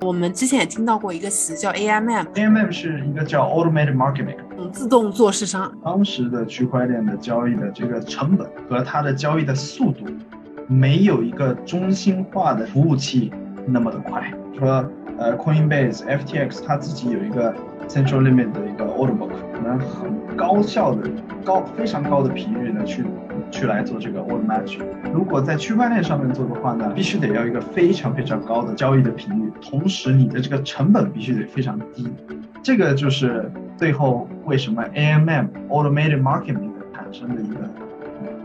我们之前也听到过一个词叫 AMM。AMM 是一个叫 Automated Market Maker，嗯，自动做市商。当时的区块链的交易的这个成本和它的交易的速度，没有一个中心化的服务器那么的快。说呃，Coinbase、FTX 它自己有一个 Central Limit 的一个 Order Book，可能很高效的、高非常高的频率呢去。去来做这个 order match。如果在区块链上面做的话呢，必须得要一个非常非常高的交易的频率，同时你的这个成本必须得非常低。这个就是最后为什么 AMM Automated Marketing 产生的一个。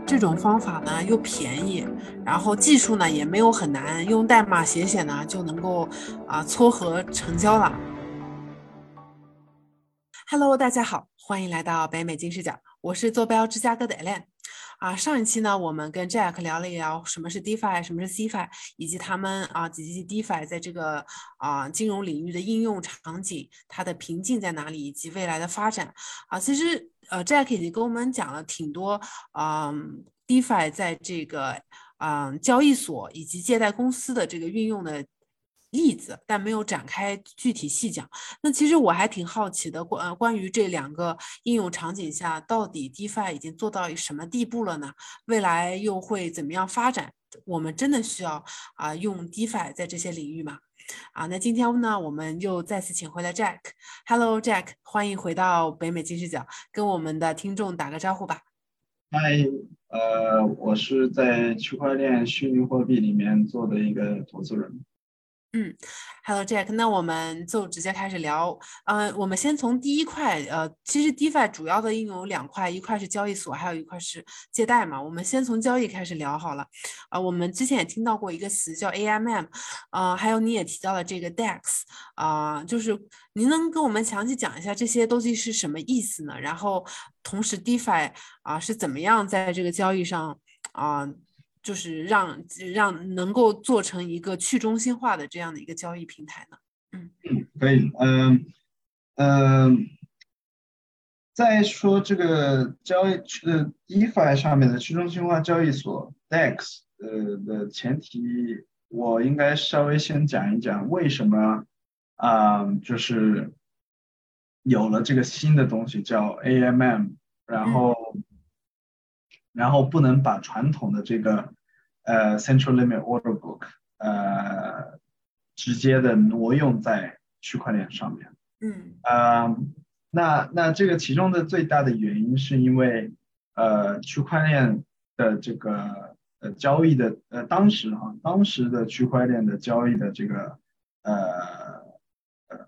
这种方法呢又便宜，然后技术呢也没有很难，用代码写写呢就能够啊撮合成交了。Hello，大家好，欢迎来到北美金视角，我是坐标芝加哥的 Ellen。啊，上一期呢，我们跟 Jack 聊了一聊什么是 DeFi，什么是 cFi，以及他们啊以及 DeFi 在这个啊金融领域的应用场景，它的瓶颈在哪里，以及未来的发展。啊，其实呃 Jack 已经跟我们讲了挺多啊 DeFi 在这个啊交易所以及借贷公司的这个运用的。例子，但没有展开具体细讲。那其实我还挺好奇的，关呃关于这两个应用场景下，到底 DeFi 已经做到什么地步了呢？未来又会怎么样发展？我们真的需要啊用 DeFi 在这些领域吗？啊，那今天呢，我们又再次请回了 Jack。Hello Jack，欢迎回到北美金视角，跟我们的听众打个招呼吧。嗨，呃，我是在区块链虚拟货币里面做的一个投资人。嗯，Hello Jack，那我们就直接开始聊。呃，我们先从第一块，呃，其实 DeFi 主要的应用有两块，一块是交易所，还有一块是借贷嘛。我们先从交易开始聊好了。啊，我们之前也听到过一个词叫 AMM，呃，还有你也提到了这个 DEX，啊，就是您能跟我们详细讲一下这些东西是什么意思呢？然后同时 DeFi 啊是怎么样在这个交易上啊？就是让让能够做成一个去中心化的这样的一个交易平台呢？嗯嗯，可以，嗯嗯，再说这个交易呃 DeFi 上面的去中心化交易所 DEX 呃的前提，我应该稍微先讲一讲为什么啊，就是有了这个新的东西叫 AMM，然后。然后不能把传统的这个呃 Central Limit Order Book 呃直接的挪用在区块链上面。嗯。呃，那那这个其中的最大的原因是因为呃区块链的这个呃交易的呃当时啊当时的区块链的交易的这个呃呃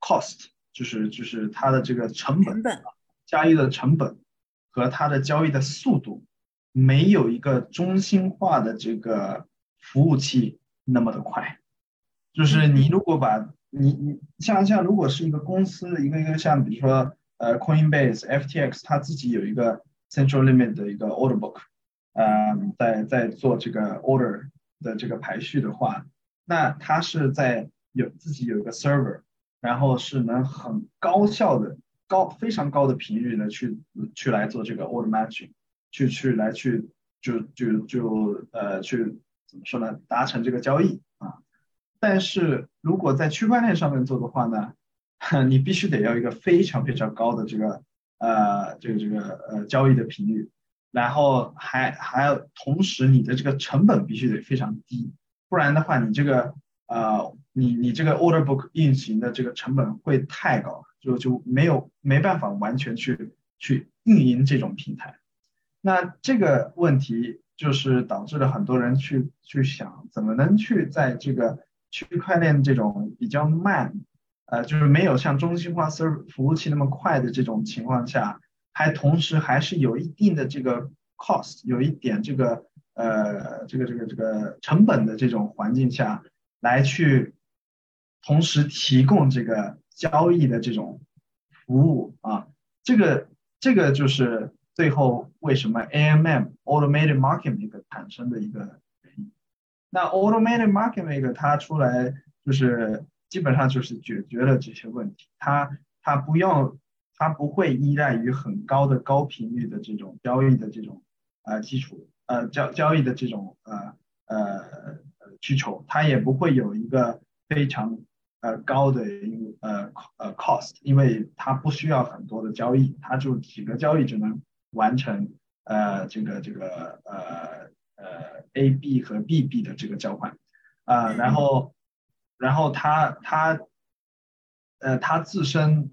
cost 就是就是它的这个成本交易的成本。和它的交易的速度没有一个中心化的这个服务器那么的快，就是你如果把你你像像如果是一个公司一个一个像比如说呃 Coinbase、FTX，它自己有一个 Central Limit 的一个 Order Book，呃，在在做这个 Order 的这个排序的话，那它是在有自己有一个 Server，然后是能很高效的。高非常高的频率呢，去去来做这个 order matching，去去来去就就就呃去怎么说呢，达成这个交易啊。但是如果在区块链上面做的话呢，你必须得要一个非常非常高的这个呃这个这个呃交易的频率，然后还还要同时你的这个成本必须得非常低，不然的话你这个呃你你这个 order book 运行的这个成本会太高。就就没有没办法完全去去运营这种平台，那这个问题就是导致了很多人去去想怎么能去在这个区块链这种比较慢，呃，就是没有像中心化 server 服务器那么快的这种情况下，还同时还是有一定的这个 cost，有一点这个呃这个这个这个成本的这种环境下来去同时提供这个。交易的这种服务啊，这个这个就是最后为什么 AMM Automated Market Maker 产生的一个原因。那 Automated Market Maker 它出来就是基本上就是解决了这些问题。它它不用它不会依赖于很高的高频率的这种交易的这种呃基础呃交交易的这种呃呃需求，它也不会有一个非常呃高的呃呃 cost，因为它不需要很多的交易，它就几个交易就能完成呃这个这个呃呃 A B 和 B B 的这个交换啊，然后然后它它呃它自身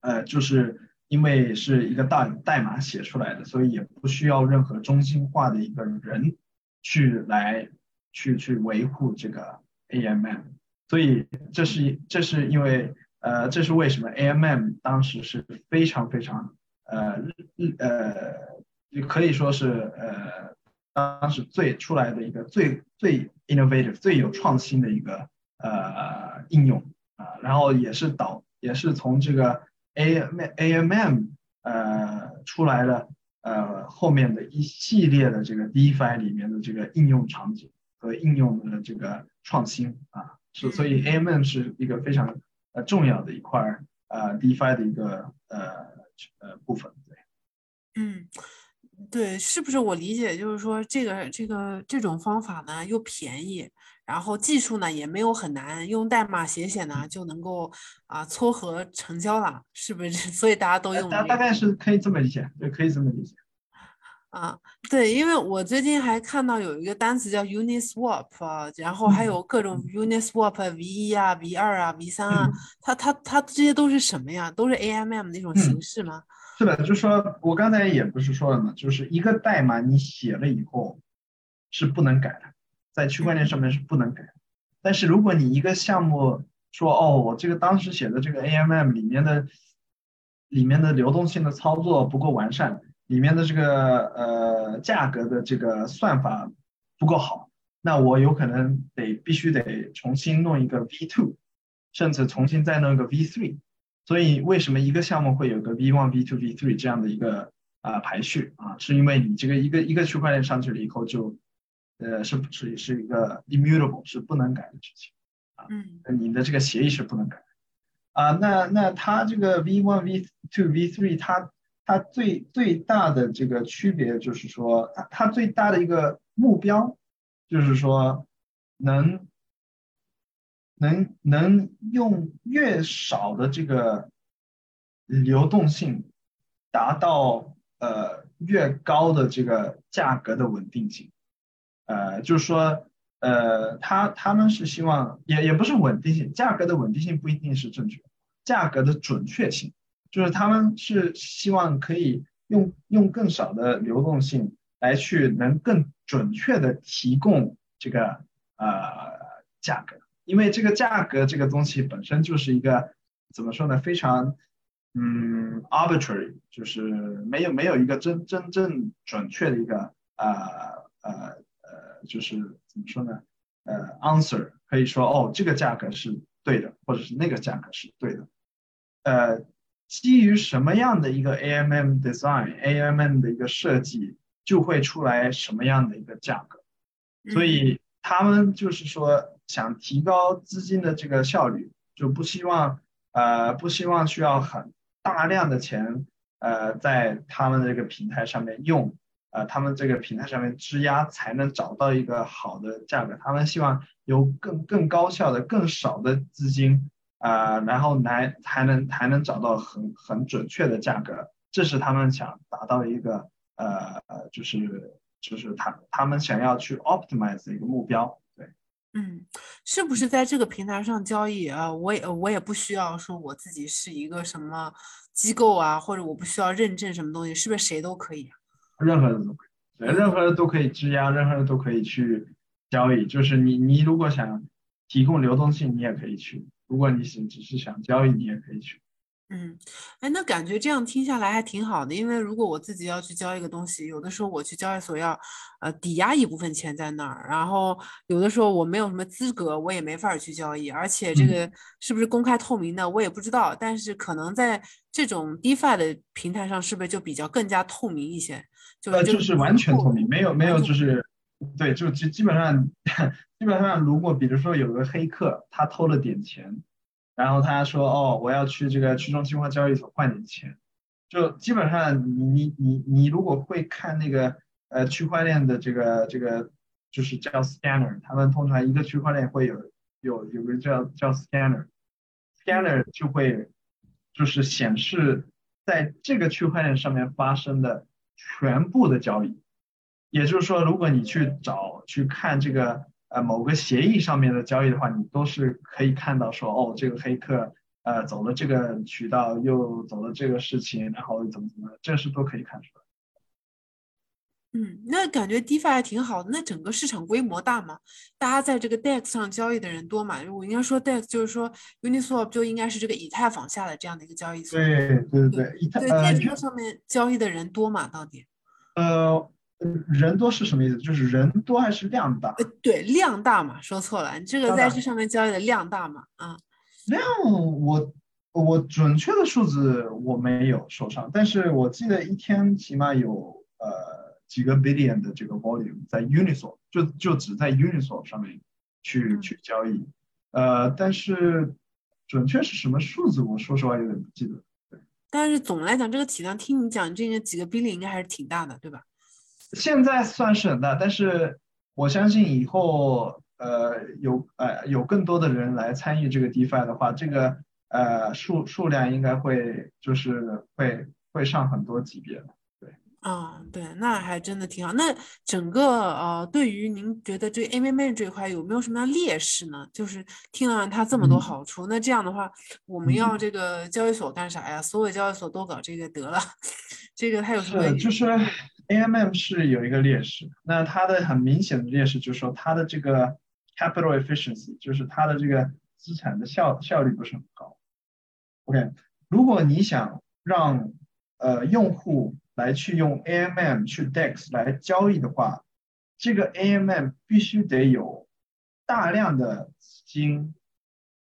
呃就是因为是一个代代码写出来的，所以也不需要任何中心化的一个人去来去去维护这个 AMM。所以这是这是因为呃这是为什么 AMM 当时是非常非常呃呃可以说是呃当时最出来的一个最最 innovative 最有创新的一个呃应用啊，然后也是导也是从这个 AM AMM 呃出来了呃后面的一系列的这个 DeFi 里面的这个应用场景和应用的这个创新啊。是，所以 AMM 是一个非常呃重要的一块儿呃 DeFi 的一个呃呃部分，对。嗯，对，是不是我理解就是说这个这个这种方法呢又便宜，然后技术呢也没有很难，用代码写写呢就能够啊撮合成交了，是不是？所以大家都用。大大概是可以这么理解，对，可以这么理解。啊，对，因为我最近还看到有一个单词叫 Uniswap，然后还有各种 Uniswap V 一啊、V 二啊、V 三啊，它它它这些都是什么呀？都是 AMM 那种形式吗？是的，就是说我刚才也不是说了嘛，就是一个代码你写了以后是不能改的，在区块链上面是不能改。但是如果你一个项目说哦，我这个当时写的这个 AMM 里面的里面的流动性的操作不够完善。里面的这个呃价格的这个算法不够好，那我有可能得必须得重新弄一个 V two，甚至重新再弄一个 V three。所以为什么一个项目会有个 V one、V two、V three 这样的一个啊排序啊？是因为你这个一个一个区块链上去了以后就呃是是是一个 immutable 是不能改的事情啊，嗯，你的这个协议是不能改啊。那那它这个 V one、V two、V three 它它最最大的这个区别就是说，它它最大的一个目标就是说，能能能用越少的这个流动性，达到呃越高的这个价格的稳定性。呃，就是说，呃，他他们是希望也也不是稳定性，价格的稳定性不一定是正确，价格的准确性。就是他们是希望可以用用更少的流动性来去能更准确的提供这个呃价格，因为这个价格这个东西本身就是一个怎么说呢？非常嗯 arbitrary，就是没有没有一个真真正准确的一个呃呃呃，就是怎么说呢？呃 answer 可以说哦这个价格是对的，或者是那个价格是对的，呃。基于什么样的一个 AMM design，AMM 的一个设计，就会出来什么样的一个价格。所以他们就是说想提高资金的这个效率，就不希望呃不希望需要很大量的钱呃在他们的这个平台上面用，呃他们这个平台上面质押才能找到一个好的价格。他们希望有更更高效的、更少的资金。啊，然后来还能还能找到很很准确的价格，这是他们想达到一个呃，就是就是他他们想要去 optimize 的一个目标。对，嗯，是不是在这个平台上交易啊？我也我也不需要说我自己是一个什么机构啊，或者我不需要认证什么东西，是不是谁都可以？任何人都可以，任何人都可以质押，任何人都可以去交易。就是你你如果想提供流动性，你也可以去。如果你是只是想交易，你也可以去。嗯，哎，那感觉这样听下来还挺好的。因为如果我自己要去交一个东西，有的时候我去交易所要呃抵押一部分钱在那儿，然后有的时候我没有什么资格，我也没法去交易。而且这个是不是公开透明的，我也不知道。但是可能在这种 DeFi 的平台上，是不是就比较更加透明一些？就是就是完全透明，没有没有就是对，就基基本上。基本上，如果比如说有个黑客他偷了点钱，然后他说哦，我要去这个去中心化交易所换点钱，就基本上你你你你如果会看那个呃区块链的这个这个就是叫 scanner，他们通常一个区块链会有有有个叫叫 scanner，scanner 就会就是显示在这个区块链上面发生的全部的交易。也就是说，如果你去找去看这个呃某个协议上面的交易的话，你都是可以看到说哦，这个黑客呃走了这个渠道，又走了这个事情，然后怎么怎么，这是都可以看出来。嗯，那感觉 DeFi 还挺好的。那整个市场规模大吗？大家在这个 DEX 上交易的人多吗？我应该说 DEX 就是说 Uniswap 就应该是这个以太坊下的这样的一个交易所。对对对，以太对，在这个上面交易的人多吗？到底？呃。人多是什么意思？就是人多还是量大？呃，对，量大嘛，说错了。你这个在这上面交易的量大嘛？啊，量我我准确的数字我没有手上，但是我记得一天起码有呃几个 billion 的这个 volume 在 Uniswap，就就只在 Uniswap 上面去去交易。呃，但是准确是什么数字，我说实话有点不记得。对，但是总的来讲，这个体量听你讲，这个几个 billion 应该还是挺大的，对吧？现在算是很大，但是我相信以后，呃，有呃有更多的人来参与这个 DeFi 的话，这个呃数数量应该会就是会会上很多级别的。对，啊，对，那还真的挺好。那整个呃，对于您觉得这 MMA 这一块有没有什么样劣势呢？就是听了它这么多好处，那这样的话，我们要这个交易所干啥呀？所有交易所都搞这个得了，这个它有什么？就是。AMM 是有一个劣势，那它的很明显的劣势就是说它的这个 capital efficiency，就是它的这个资产的效效率不是很高。OK，如果你想让呃用户来去用 AMM 去 DEX 来交易的话，这个 AMM 必须得有大量的资金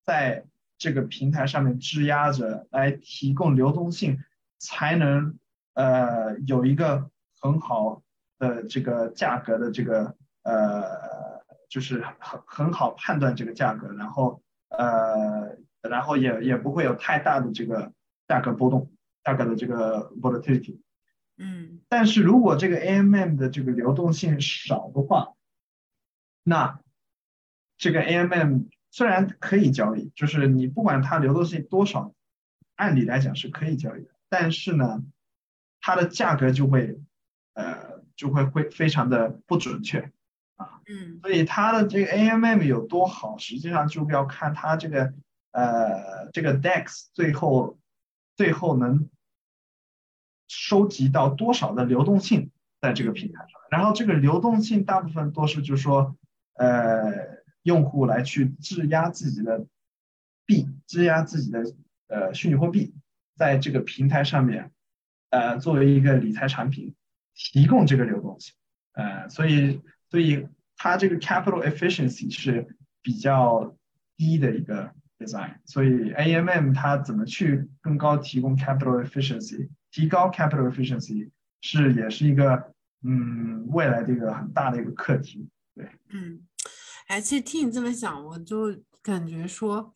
在这个平台上面质押着，来提供流动性，才能呃有一个。很好的这个价格的这个呃，就是很很好判断这个价格，然后呃，然后也也不会有太大的这个价格波动，价格的这个 volatility。嗯。但是如果这个 AMM 的这个流动性少的话，那这个 AMM 虽然可以交易，就是你不管它流动性多少，按理来讲是可以交易的，但是呢，它的价格就会。呃，就会会非常的不准确啊，嗯，所以它的这个 AMM 有多好，实际上就要看它这个呃这个 DEX 最后最后能收集到多少的流动性在这个平台上，然后这个流动性大部分都是就是说呃用户来去质押自己的币，质押自己的呃虚拟货币在这个平台上面，呃作为一个理财产品。提供这个流动性，呃，所以所以它这个 capital efficiency 是比较低的一个 design，所以 AMM 它怎么去更高提供 capital efficiency，提高 capital efficiency 是也是一个嗯未来的一个很大的一个课题，对，嗯，哎，其实听你这么讲，我就感觉说。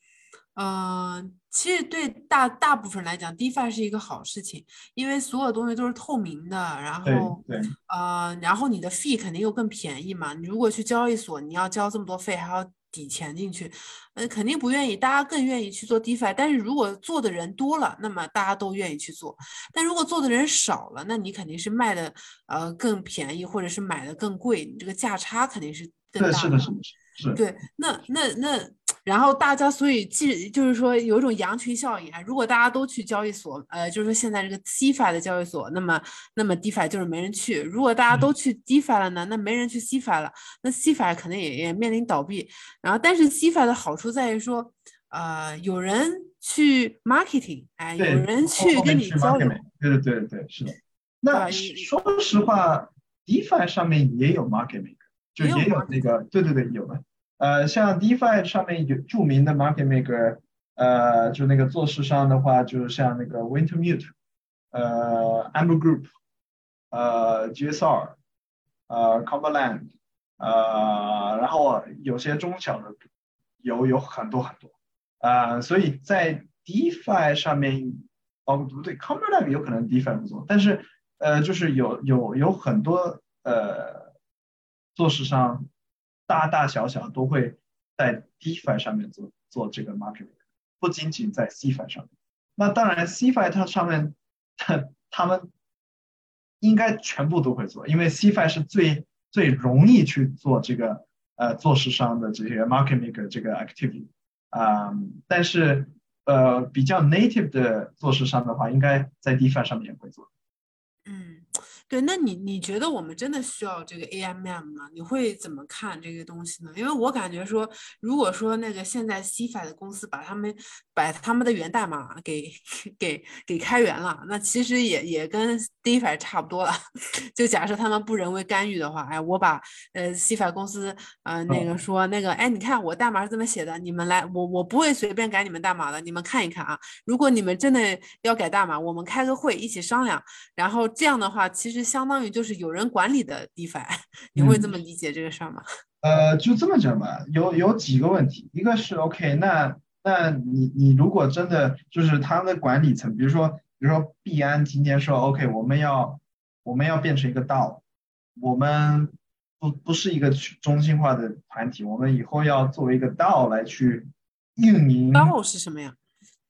嗯，其实对大大部分人来讲，DeFi 是一个好事情，因为所有东西都是透明的，然后，呃，然后你的费肯定又更便宜嘛。你如果去交易所，你要交这么多费，还要抵钱进去，呃，肯定不愿意。大家更愿意去做 DeFi，但是如果做的人多了，那么大家都愿意去做。但如果做的人少了，那你肯定是卖的呃更便宜，或者是买的更贵，你这个价差肯定是更大。是的，是的，是。对，那那那。然后大家，所以既就是说有一种羊群效应啊。如果大家都去交易所，呃，就是说现在这个 CFI 的交易所，那么那么 DeFi 就是没人去。如果大家都去 DeFi 了呢，那没人去 CFI 了，那 CFI 可能也也面临倒闭。然后，但是 CFI 的好处在于说，呃，有人去 marketing，哎，有人去跟你交流。对对对对，是的。那说实话，DeFi 上面也有 marketing，就也有那个，对对对，有的。呃，像 DeFi 上面有著名的 market maker，呃，就那个做市商的话，就是像那个 Wintermute，呃，Amber Group，呃，GSR，呃 c o m b e r l a n d 呃，然后有些中小的有有很多很多，啊，所以在 DeFi 上面，哦不对 c o m b e r l a n d 有可能 DeFi 不做，但是呃，就是有有有很多呃做市商。大大小小都会在 DeFi 上面做做这个 market，不仅仅在 CFI 上面。那当然，CFI 它上面，它他们应该全部都会做，因为 CFI 是最最容易去做这个呃做市商的这些 market maker 这个 activity 啊，但是呃比较 native 的做市商的话，应该在 DeFi 上面也会做。嗯。对，那你你觉得我们真的需要这个 AMM 吗？你会怎么看这个东西呢？因为我感觉说，如果说那个现在 CFI 的公司把他们把他们的源代码给 给给开源了，那其实也也跟 DeFi 差不多了。就假设他们不人为干预的话，哎，我把呃 CFI 公司呃那个说那个，哎，你看我代码是这么写的，你们来，我我不会随便改你们代码的，你们看一看啊。如果你们真的要改代码，我们开个会一起商量，然后这样的话，其实。就相当于就是有人管理的 DeFi，你会这么理解这个事儿吗？呃，就这么讲吧，有有几个问题，一个是 OK，那那你你如果真的就是他们的管理层，比如说比如说币安今天说 OK，我们要我们要变成一个 DAO，我们不不是一个去中心化的团体，我们以后要作为一个 DAO 来去运营。DAO 是什么呀？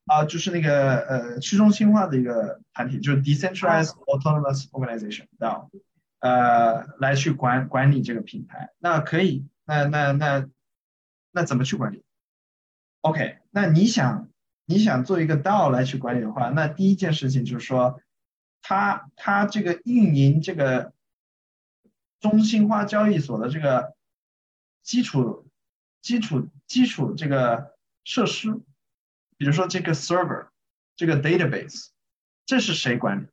啊，就是那个呃去中心化的一个团体，就是 decentralized autonomous organization，到呃来去管管理这个平台，那可以，那那那那怎么去管理？OK，那你想你想做一个 DAO 来去管理的话，那第一件事情就是说，它它这个运营这个中心化交易所的这个基础基础基础这个设施。比如说这个 server，这个 database，这是谁管理？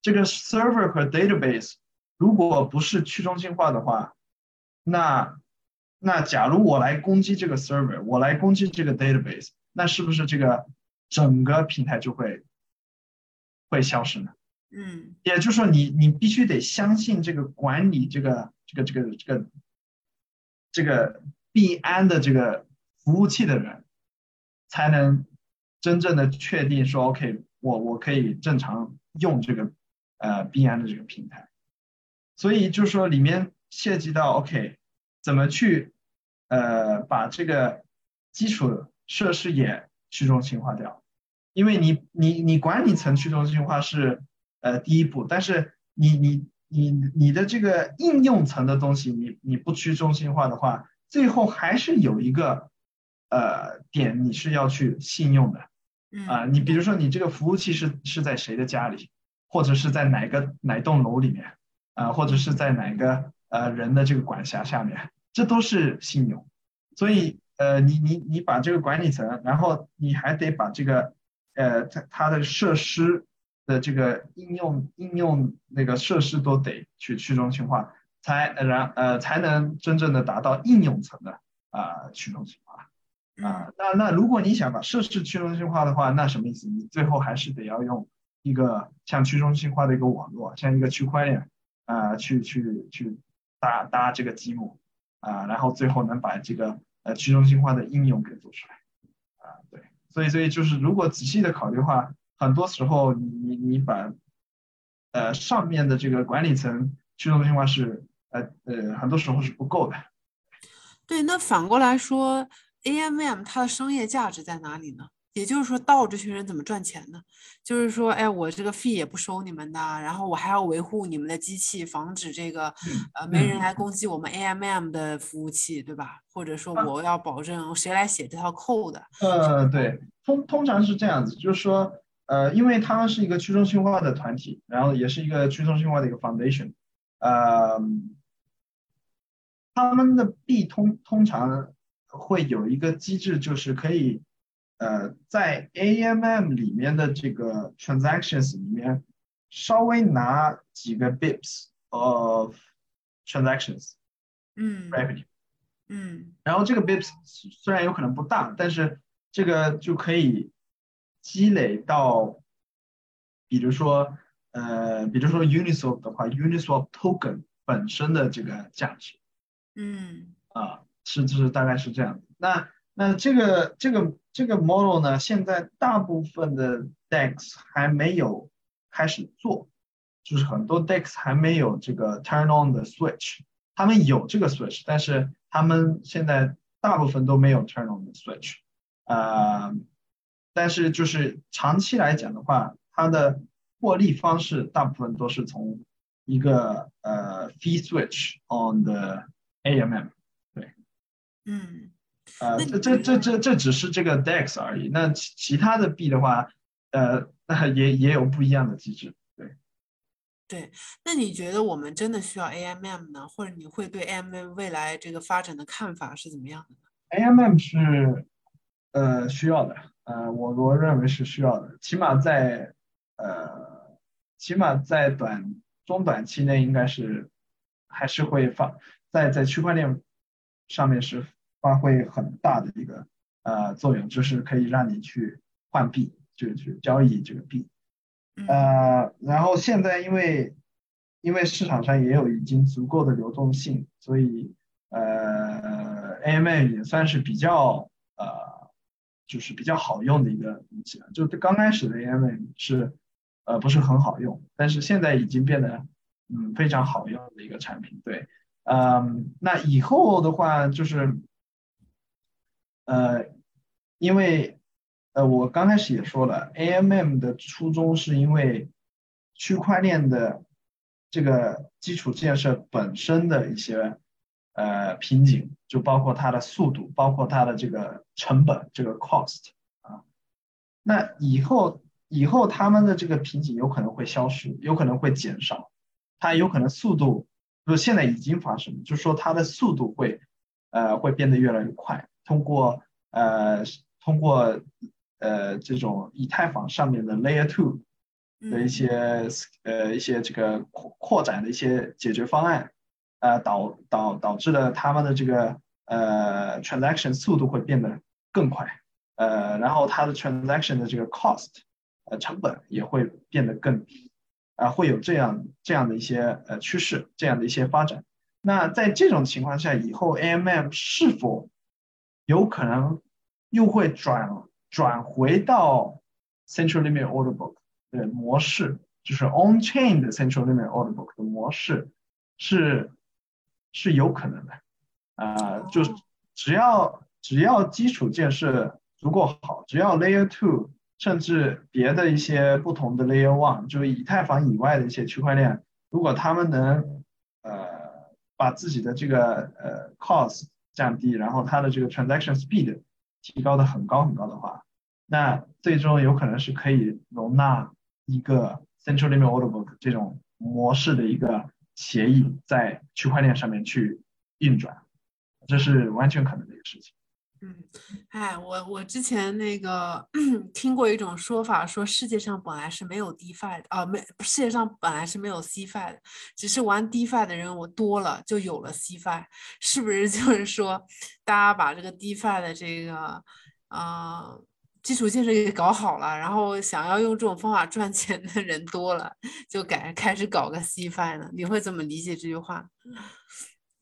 这个 server 和 database 如果不是去中心化的话，那那假如我来攻击这个 server，我来攻击这个 database，那是不是这个整个平台就会会消失呢？嗯，也就是说，你你必须得相信这个管理这个这个这个这个这个币安的这个服务器的人。才能真正的确定说，OK，我我可以正常用这个呃币安的这个平台，所以就是说里面涉及到 OK，怎么去呃把这个基础设施也去中心化掉，因为你你你管理层去中心化是呃第一步，但是你你你你的这个应用层的东西，你你不去中心化的话，最后还是有一个。呃，点你是要去信用的，啊，你比如说你这个服务器是是在谁的家里，或者是在哪个哪栋楼里面，啊，或者是在哪个呃人的这个管辖下面，这都是信用。所以呃，你你你把这个管理层，然后你还得把这个呃它它的设施的这个应用应用那个设施都得去去中心化，才然呃才能真正的达到应用层的啊去中心化。啊，那那如果你想把设施去中心化的话，那什么意思？你最后还是得要用一个像去中心化的一个网络，像一个区块链啊，去去去搭搭这个积木啊，然后最后能把这个呃去中心化的应用给做出来啊。对，所以所以就是如果仔细的考虑的话，很多时候你你你把呃上面的这个管理层去中心化是呃呃很多时候是不够的。对，那反过来说。AMM 它的商业价值在哪里呢？也就是说，道这群人怎么赚钱呢？就是说，哎，我这个费也不收你们的，然后我还要维护你们的机器，防止这个呃没人来攻击我们 AMM 的服务器，对吧？或者说，我要保证谁来写这套 code？呃，对，通通常是这样子，就是说，呃，因为他们是一个去中心化的团体，然后也是一个去中心化的一个 foundation，呃，他们的币通通常。会有一个机制，就是可以，呃，在 AMM 里面的这个 transactions 里面，稍微拿几个 bips of transactions，嗯，revenue，嗯，然后这个 bips 虽然有可能不大，但是这个就可以积累到，比如说，呃，比如说 Uniswap 的话，Uniswap token 本身的这个价值，嗯，啊。是，就是大概是这样。那那这个这个这个 model 呢？现在大部分的 DEX 还没有开始做，就是很多 DEX 还没有这个 turn on 的 switch。他们有这个 switch，但是他们现在大部分都没有 turn on the switch，呃，但是就是长期来讲的话，它的获利方式大部分都是从一个呃 fee switch on the AMM，嗯，呃，这这这这这只是这个 DEX 而已，那其其他的币的话，呃，那也也有不一样的机制，对。对，那你觉得我们真的需要 AMM 呢？或者你会对 AMM 未来这个发展的看法是怎么样的呢？AMM 是呃需要的，呃，我我认为是需要的，起码在呃，起码在短中短期内应该是还是会发在在区块链上面是发挥很大的一个呃作用，就是可以让你去换币，就是去交易这个币。嗯呃，然后现在因为因为市场上也有已经足够的流动性，所以呃 AMA 也算是比较呃，就是比较好用的一个东西了。就刚开始的 AMM 是呃不是很好用，但是现在已经变得嗯非常好用的一个产品。对，嗯，那以后的话就是呃，因为呃，我刚开始也说了，AMM 的初衷是因为区块链的这个基础建设本身的一些呃瓶颈，就包括它的速度，包括它的这个成本，这个 cost 啊。那以后以后他们的这个瓶颈有可能会消失，有可能会减少，它有可能速度，不是现在已经发生了，就是说它的速度会呃会变得越来越快，通过呃通过呃这种以太坊上面的 Layer Two 的一嗯些呃一些这个扩扩展的一些解决方案，呃导导导致了他们的这个呃 transaction 速度会变得更快，呃然后它的 transaction 的这个 cost 呃成本也会变得更低，啊、会有这样这样的一些呃趋势，这样的一些发展。那在这种情况下，以后 AMM 是否有可能又会转转回到 Central Limit Order Book 的模式，就是 On Chain 的 Central Limit Order Book 的模式是是有可能的，啊、就只要只要基础建设足够好，只要 Layer Two 甚至别的一些不同的 Layer One，就是以太坊以外的一些区块链，如果他们能呃把自己的这个呃 cost 降低，然后它的这个 transaction speed 提高的很高很高的话，那最终有可能是可以容纳一个 central limit order book 这种模式的一个协议在区块链上面去运转，这是完全可能的一个事情。嗯，哎，我我之前那个 听过一种说法，说世界上本来是没有 DeFi 的啊，没世界上本来是没有 cfi 的，只是玩 DeFi 的人我多了，就有了 cfi，是不是就是说大家把这个 DeFi 的这个呃基础建设给搞好了，然后想要用这种方法赚钱的人多了，就改开始搞个 cfi 了？你会怎么理解这句话？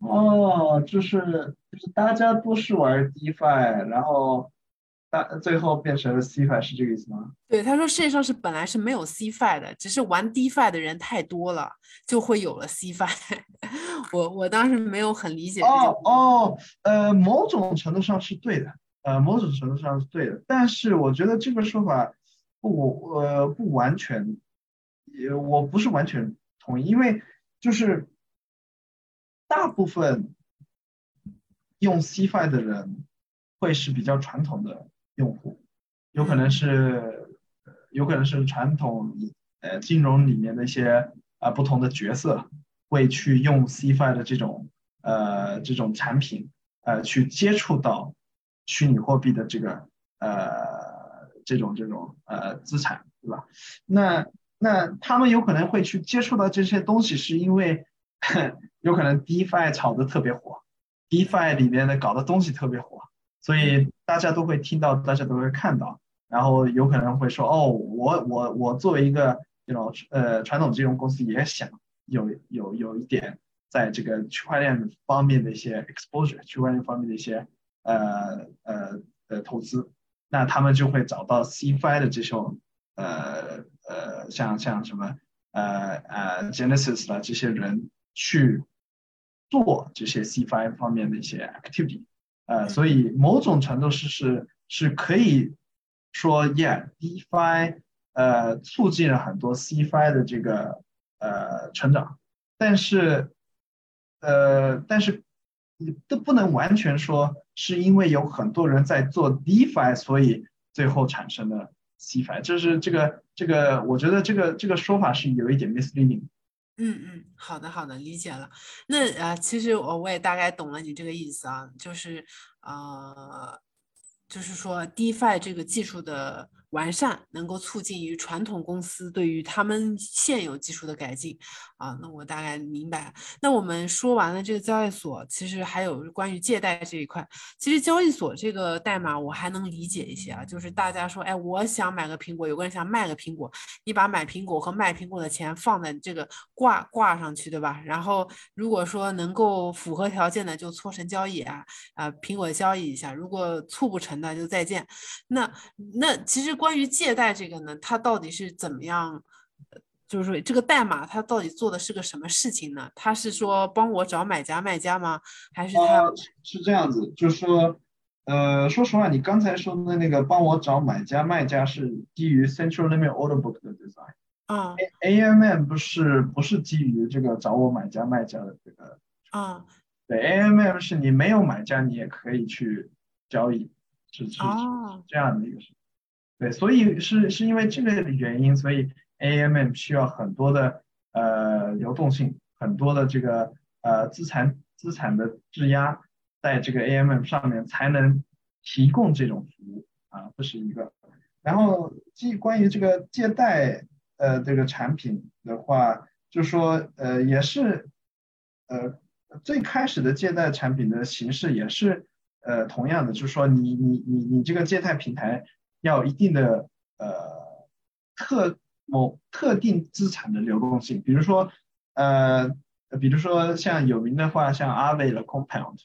哦，就是就是大家都是玩 DeFi，然后大最后变成了 CeFi，是这个意思吗？对，他说世界上是本来是没有 CeFi 的，只是玩 DeFi 的人太多了，就会有了 CeFi。我我当时没有很理解哦。哦，呃，某种程度上是对的，呃，某种程度上是对的，但是我觉得这个说法不，呃，不完全，也我不是完全同意，因为就是大部分用 Cfi 的人会是比较传统的用户，有可能是，有可能是传统呃金融里面的一些啊、不同的角色会去用 Cfi 的这种呃这种产品呃去接触到虚拟货币的这个呃这种这种呃资产，对吧？那那他们有可能会去接触到这些东西，是因为 有可能 DeFi 炒得特别火，DeFi 里面的搞的东西特别火，所以大家都会听到，大家都会看到，然后有可能会说，哦，我我我作为一个这种呃传统金融公司，也想有有有一点在这个区块链方面的一些 exposure，区块链方面的一些呃呃呃投资，那他们就会找到 CFI 的这种呃呃像像什么呃呃 Genesis 啦这些人去做这些 CFI 方面的一些 activity，呃，所以某种程度是是是可以说，Yeah，DeFi 呃促进了很多 CFI 的这个呃成长，但是呃但是你都不能完全说是因为有很多人在做 DeFi，所以最后产生了 CFI，就是这个这个我觉得这个这个说法是有一点 misleading。嗯嗯，好的好的，理解了。那啊，其实我我也大概懂了你这个意思啊，就是呃，就是说 DeFi 这个技术的。完善能够促进于传统公司对于他们现有技术的改进啊，那我大概明白。那我们说完了这个交易所，其实还有关于借贷这一块。其实交易所这个代码我还能理解一些啊，就是大家说，哎，我想买个苹果，有个人想卖个苹果，你把买苹果和卖苹果的钱放在这个挂挂上去，对吧？然后如果说能够符合条件的，就促成交易啊，啊，苹果交易一下；如果促不成的，就再见。那那其实。关于借贷这个呢，它到底是怎么样？就是说这个代码它到底做的是个什么事情呢？它是说帮我找买家卖家吗？还是它是这样子？就是说，呃，说实话，你刚才说的那个帮我找买家卖家是基于 Central Limit Order Book 的 design 啊，AMM 不是不是基于这个找我买家卖家的这个啊，对，AMM 是你没有买家你也可以去交易，是是是这样的一个事。对，所以是是因为这个原因，所以 AMM 需要很多的呃流动性，很多的这个呃资产资产的质押在这个 AMM 上面才能提供这种服务啊，这是一个。然后，即关于这个借贷呃这个产品的话，就说呃也是呃最开始的借贷产品的形式也是呃同样的，就是说你你你你这个借贷平台。要一定的呃特某特定资产的流动性，比如说呃比如说像有名的话，像阿伟的 Compound，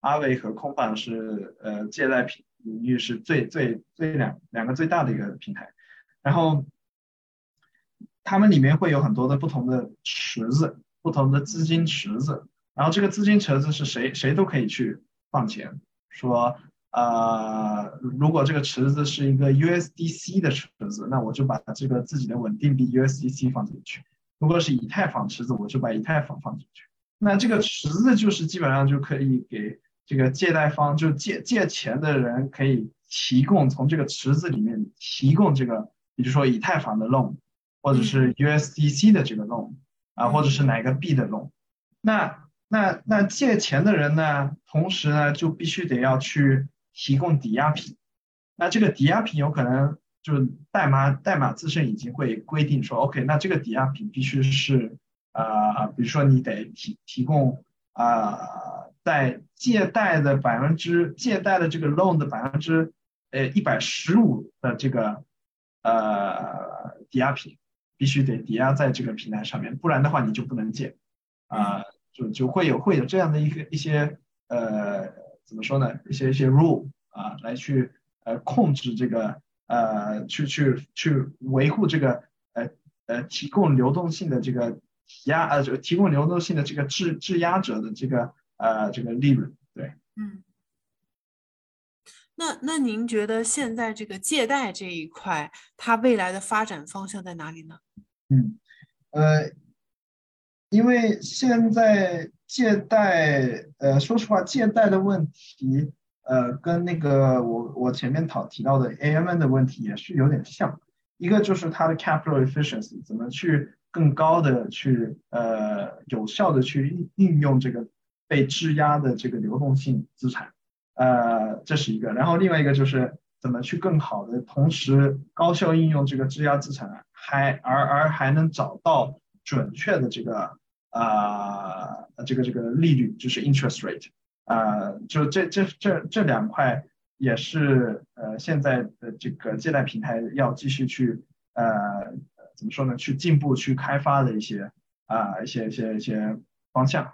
阿伟和 Compound 是呃借贷品领域是最最最两两个最大的一个平台，然后他们里面会有很多的不同的池子，不同的资金池子，然后这个资金池子是谁谁都可以去放钱，说。呃，如果这个池子是一个 USDC 的池子，那我就把这个自己的稳定币 USDC 放进去；如果是以太坊池子，我就把以太坊放进去。那这个池子就是基本上就可以给这个借贷方，就借借钱的人可以提供从这个池子里面提供这个，比如说以太坊的 loan，或者是 USDC 的这个 loan，啊，或者是哪个币的 loan。那那那借钱的人呢，同时呢就必须得要去。提供抵押品，那这个抵押品有可能就是代码代码自身已经会规定说，OK，那这个抵押品必须是啊，比如说你得提提供啊，在借贷的百分之借贷的这个 loan 的百分之呃一百十五的这个呃抵押品必须得抵押在这个平台上面，不然的话你就不能借啊，就就会有会有这样的一个一些呃。怎么说呢？一些一些 rule 啊，来去呃控制这个呃去去去维护这个呃呃提供流动性的这个压呃就提供流动性的这个质质押者的这个呃这个利润对。嗯。那那您觉得现在这个借贷这一块，它未来的发展方向在哪里呢？嗯呃，因为现在。借贷，呃，说实话，借贷的问题，呃，跟那个我我前面讨提到的 AMN 的问题也是有点像。一个就是它的 capital efficiency，怎么去更高的去，呃，有效的去运运用这个被质押的这个流动性资产，呃，这是一个。然后另外一个就是怎么去更好的同时高效应用这个质押资产，还而而还能找到准确的这个。啊，这个这个利率就是 interest rate，啊，就这这这这两块也是呃现在的这个借贷平台要继续去呃怎么说呢？去进步去开发的一些啊一些一些一些方向。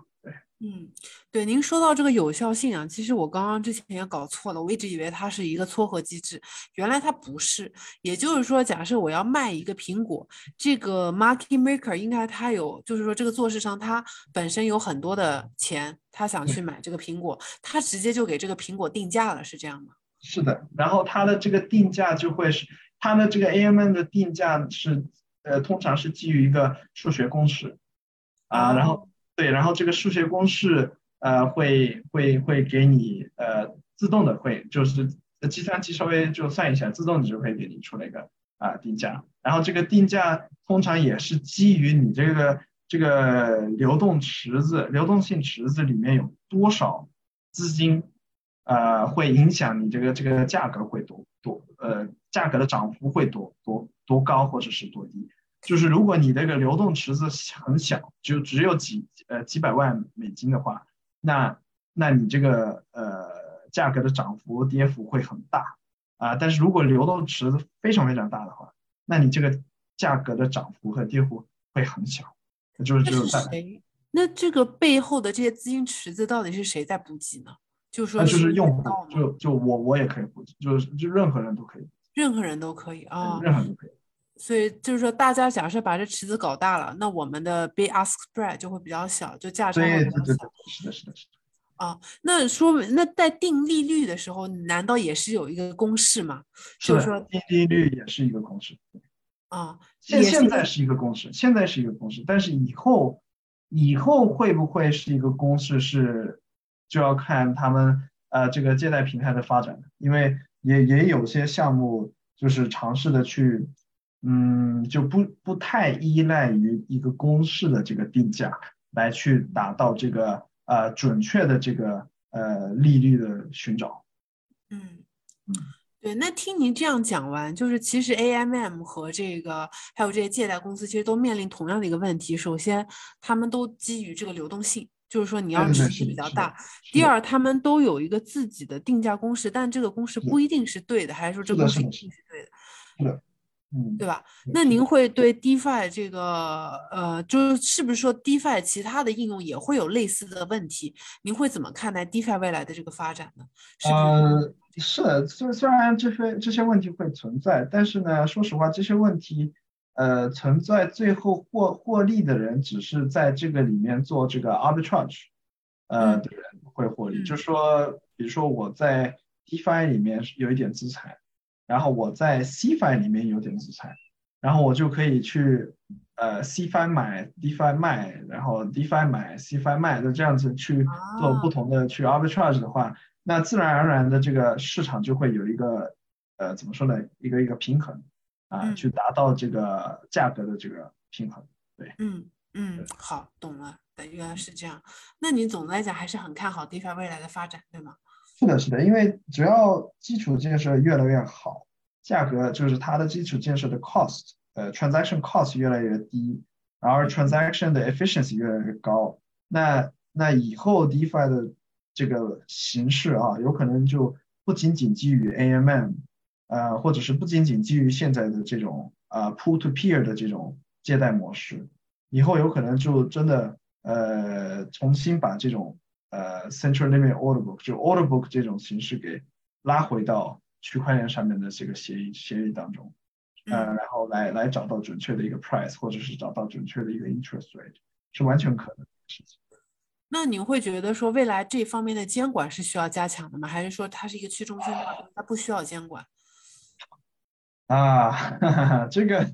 对，嗯，对，您说到这个有效性啊，其实我刚刚之前也搞错了，我一直以为它是一个撮合机制，原来它不是。也就是说，假设我要卖一个苹果，这个 market maker 应该他有，就是说这个做市商他本身有很多的钱，他想去买这个苹果，他直接就给这个苹果定价了，是这样吗？是的，然后它的这个定价就会是它的这个 AMN 的定价是，呃，通常是基于一个数学公式啊，然后。对，然后这个数学公式，呃，会会会给你，呃，自动的会就是计算机稍微就算一下，自动就会给你出了一个啊定价。然后这个定价通常也是基于你这个这个流动池子、流动性池子里面有多少资金，呃，会影响你这个这个价格会多多，呃，价格的涨幅会多多多高或者是多低。就是如果你这个流动池子很小，就只有几呃几百万美金的话，那那你这个呃价格的涨幅跌幅会很大啊。但是如果流动池子非常非常大的话，那你这个价格的涨幅和跌幅会很小。就是只有在那这个背后的这些资金池子到底是谁在补给呢？就是说，就是用户，就就我我也可以补给，就是就任何人都可以，任何人都可以啊，任何人都可以。所以就是说，大家假设把这池子搞大了，那我们的 bid ask spread 就会比较小，就价差会比较小。是的，是的，是的。啊，那说明那在定利率的时候，难道也是有一个公式吗？就是说定利率也是一个公式。啊，现现在是一个公式，现在是一个公式，但是以后以后会不会是一个公式，是就要看他们呃这个借贷平台的发展因为也也有些项目就是尝试的去。嗯，就不不太依赖于一个公式的这个定价来去达到这个呃准确的这个呃利率的寻找。嗯嗯，对。那听您这样讲完，就是其实 AMM 和这个还有这些借贷公司其实都面临同样的一个问题。首先，他们都基于这个流动性，就是说你要池子比较大。第二，他们都有一个自己的定价公式，但这个公式不一定是对的，还是说这个公式一定是对的？对吧？那您会对 DeFi 这个，呃，就是是不是说 DeFi 其他的应用也会有类似的问题？您会怎么看待 DeFi 未来的这个发展呢？呃，是的，虽虽然这些这些问题会存在，但是呢，说实话，这些问题，呃，存在最后获获利的人只是在这个里面做这个 arbitrage，呃的人会获利。就说，比如说我在 DeFi 里面有一点资产。然后我在 CFI 里面有点资产，然后我就可以去呃 CFI 买 DeFi 卖，然后 DeFi 买 CFI 卖，就这样子去做不同的去 arbitrage 的话，那自然而然的这个市场就会有一个呃怎么说呢，一个一个平衡啊，去达到这个价格的这个平衡。对，嗯嗯，好，懂了，原来是这样。那你总的来讲还是很看好 DeFi 未来的发展，对吗？是的，是的，因为只要基础建设越来越好，价格就是它的基础建设的 cost，呃，transaction cost 越来越低，然后 transaction 的 efficiency 越来越高，那那以后 DeFi 的这个形式啊，有可能就不仅仅基于 AMM，呃，或者是不仅仅基于现在的这种啊 pool to peer 的这种借贷模式，以后有可能就真的呃重新把这种。呃，central limit order book 就 order book 这种形式给拉回到区块链上面的这个协议协议当中，呃，然后来来找到准确的一个 price，或者是找到准确的一个 interest rate，是完全可能的事情。那你会觉得说未来这方面的监管是需要加强的吗？还是说它是一个去中心化，它不需要监管？啊，这个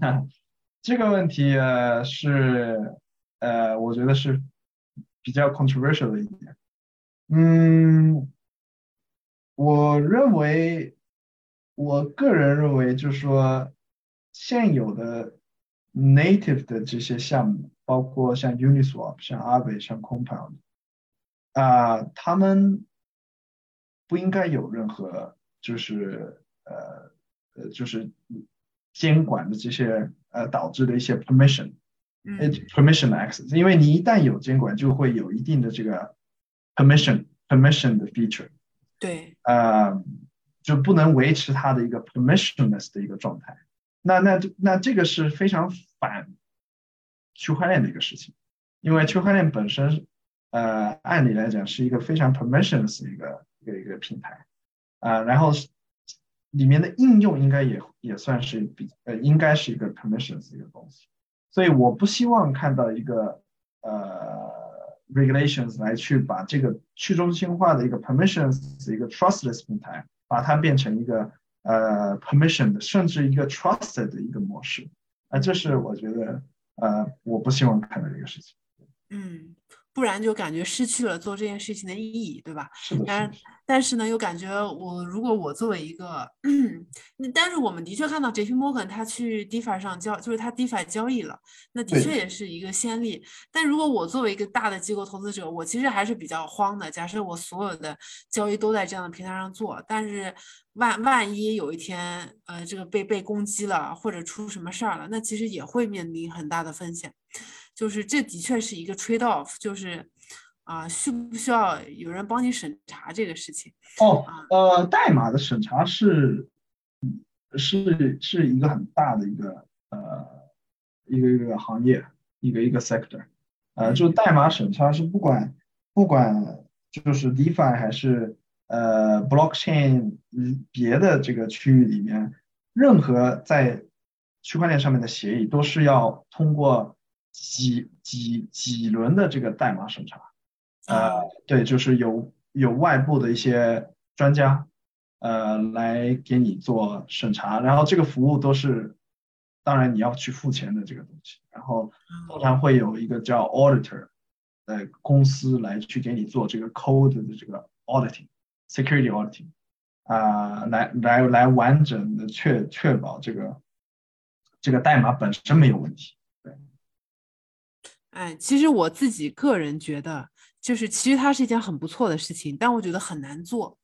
这个问题呃是呃，我觉得是比较 controversial 的一点。嗯，我认为，我个人认为，就是说，现有的 native 的这些项目，包括像 Uniswap、像 Aave、像 Compound，啊，他们不应该有任何就是呃呃就是监管的这些呃导致的一些 permission，嗯，permission access，因为你一旦有监管，就会有一定的这个。Permission permission 的 feature，对，呃，就不能维持它的一个 permissionless 的一个状态。那那那这个是非常反区块链的一个事情，因为区块链本身呃，按理来讲是一个非常 permissionless 的一个一个一个平台，啊，然后里面的应用应该也也算是比呃应该是一个 permissions 的一个东西，所以我不希望看到一个呃 regulations 来去把这个去中心化的一个 permissions 一个 trustless 平台，把它变成一个呃 permission 的甚至一个 trusted 的一个模式，啊，这是我觉得呃我不希望看到这个事情。嗯。不然就感觉失去了做这件事情的意义，对吧？但但是呢，又感觉我如果我作为一个，嗯但是我们的确看到 J P Morgan 他去 DeFi 上交，就是他 DeFi 交易了，那的确也是一个先例。但如果我作为一个大的机构投资者，我其实还是比较慌的。假设我所有的交易都在这样的平台上做，但是万万一有一天，呃，这个被被攻击了，或者出什么事儿了，那其实也会面临很大的风险。就是这的确是一个 trade off，就是啊，需不需要有人帮你审查这个事情？哦，呃，代码的审查是是是一个很大的一个呃一个一个行业，一个一个 sector，呃，就代码审查是不管不管就是 DeFi 还是呃 blockchain 别的这个区域里面，任何在区块链上面的协议都是要通过。几几几轮的这个代码审查，呃，对，就是有有外部的一些专家，呃，来给你做审查，然后这个服务都是，当然你要去付钱的这个东西，然后通常会有一个叫 auditor 的公司来去给你做这个 code 的这个 auditing，security auditing，啊，来来来完整的确确保这个这个代码本身没有问题。哎，其实我自己个人觉得，就是其实它是一件很不错的事情，但我觉得很难做，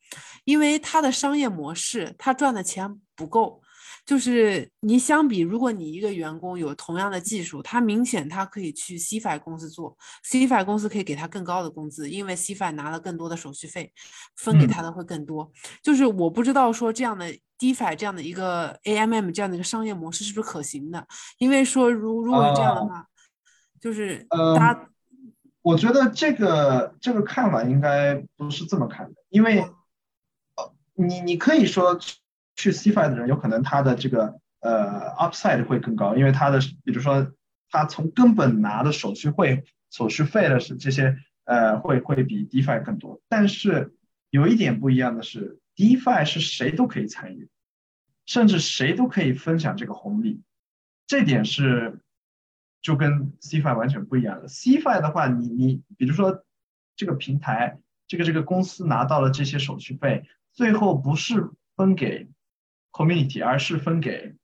因为它的商业模式，它赚的钱不够。就是你相比，如果你一个员工有同样的技术，他明显他可以去 CFI 公司做，CFI 公司可以给他更高的工资，因为 CFI 拿了更多的手续费，分给他的会更多。就是我不知道说这样的 DeFi 这样的一个 AMM 这样的一个商业模式是不是可行的，因为说如如果是这样的话。就是呃，我觉得这个这个看法应该不是这么看的，因为呃，你你可以说去 CFI 的人有可能他的这个呃 upside 会更高，因为他的比如说他从根本拿的手续费手续费的是这些呃会会比 DeFi 更多，但是有一点不一样的是，DeFi 是谁都可以参与，甚至谁都可以分享这个红利，这点是。就跟 CFI 完全不一样了。CFI 的话，你你比如说这个平台，这个这个公司拿到了这些手续费，最后不是分给 community，而是分给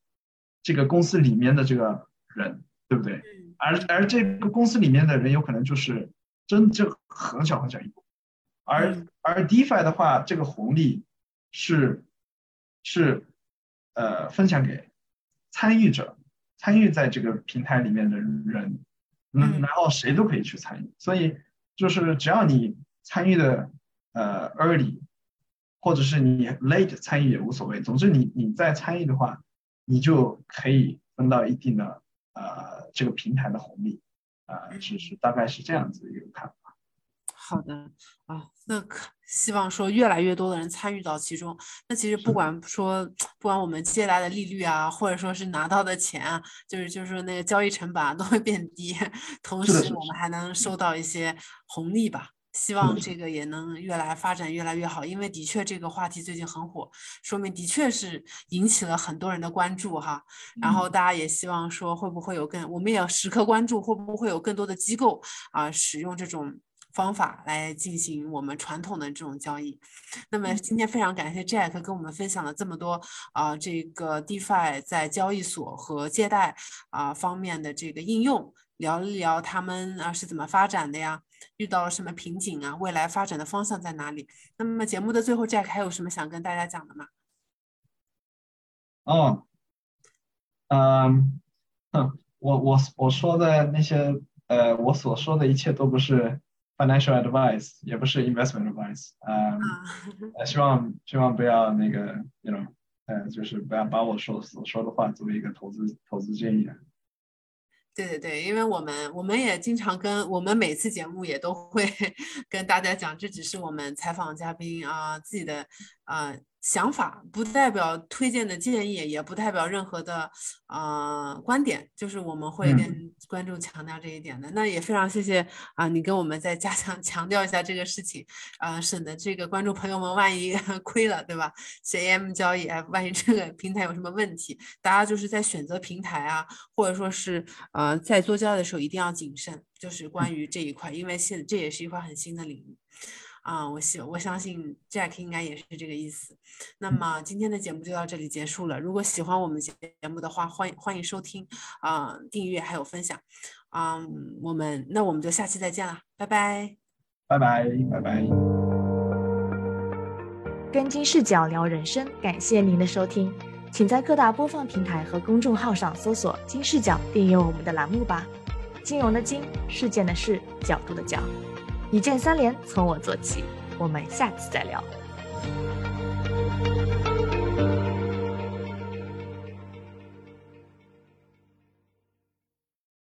这个公司里面的这个人，对不对？而而这个公司里面的人有可能就是真就很小很小一部分，而而 DeFi 的话，这个红利是是呃分享给参与者。参与在这个平台里面的人，嗯，然后谁都可以去参与，所以就是只要你参与的呃 early，或者是你 late 参与也无所谓，总之你你在参与的话，你就可以分到一定的呃这个平台的红利，啊，是是大概是这样子一个看法。好的啊，那可希望说越来越多的人参与到其中。那其实不管说不管我们借来的利率啊，或者说是拿到的钱啊，就是就是说那个交易成本啊都会变低，同时我们还能收到一些红利吧。希望这个也能越来发展越来越好，因为的确这个话题最近很火，说明的确是引起了很多人的关注哈。然后大家也希望说会不会有更，我们也要时刻关注会不会有更多的机构啊使用这种。方法来进行我们传统的这种交易。那么今天非常感谢 Jack 跟我们分享了这么多啊，这个 DeFi 在交易所和借贷啊方面的这个应用，聊一聊他们啊是怎么发展的呀？遇到了什么瓶颈啊？未来发展的方向在哪里？那么节目的最后，Jack 还有什么想跟大家讲的吗？哦，嗯，哼，我我我说的那些呃，我所说的一切都不是。Financial advice 也不是 investment advice，呃，希望希望不要那个，you know，呃，就是不要把我说所说的话作为一个投资投资建议。对对对，因为我们我们也经常跟我们每次节目也都会 跟大家讲，这只是我们采访嘉宾啊自己的啊。想法不代表推荐的建议，也不代表任何的呃观点，就是我们会跟观众强调这一点的。那也非常谢谢啊，你跟我们再加强 强调一下这个事情，啊，省得这个观众朋友们万一 亏了，对吧？写 AM 交易，哎，万一这个平台有什么问题，大家就是在选择平台啊，或者说是呃在做交易的时候一定要谨慎，就是关于这一块，因为现这也是一块很新的领域。啊，我希我相信 Jack 应该也是这个意思。那么今天的节目就到这里结束了。如果喜欢我们节目的话，欢迎欢迎收听啊，订阅还有分享。嗯，我们那我们就下期再见了，拜拜，拜拜，拜拜。跟金视角聊人生，感谢您的收听，请在各大播放平台和公众号上搜索“金视角”，订阅我们的栏目吧。金融的金，事件的事，角度的角。一键三连，从我做起。我们下次再聊。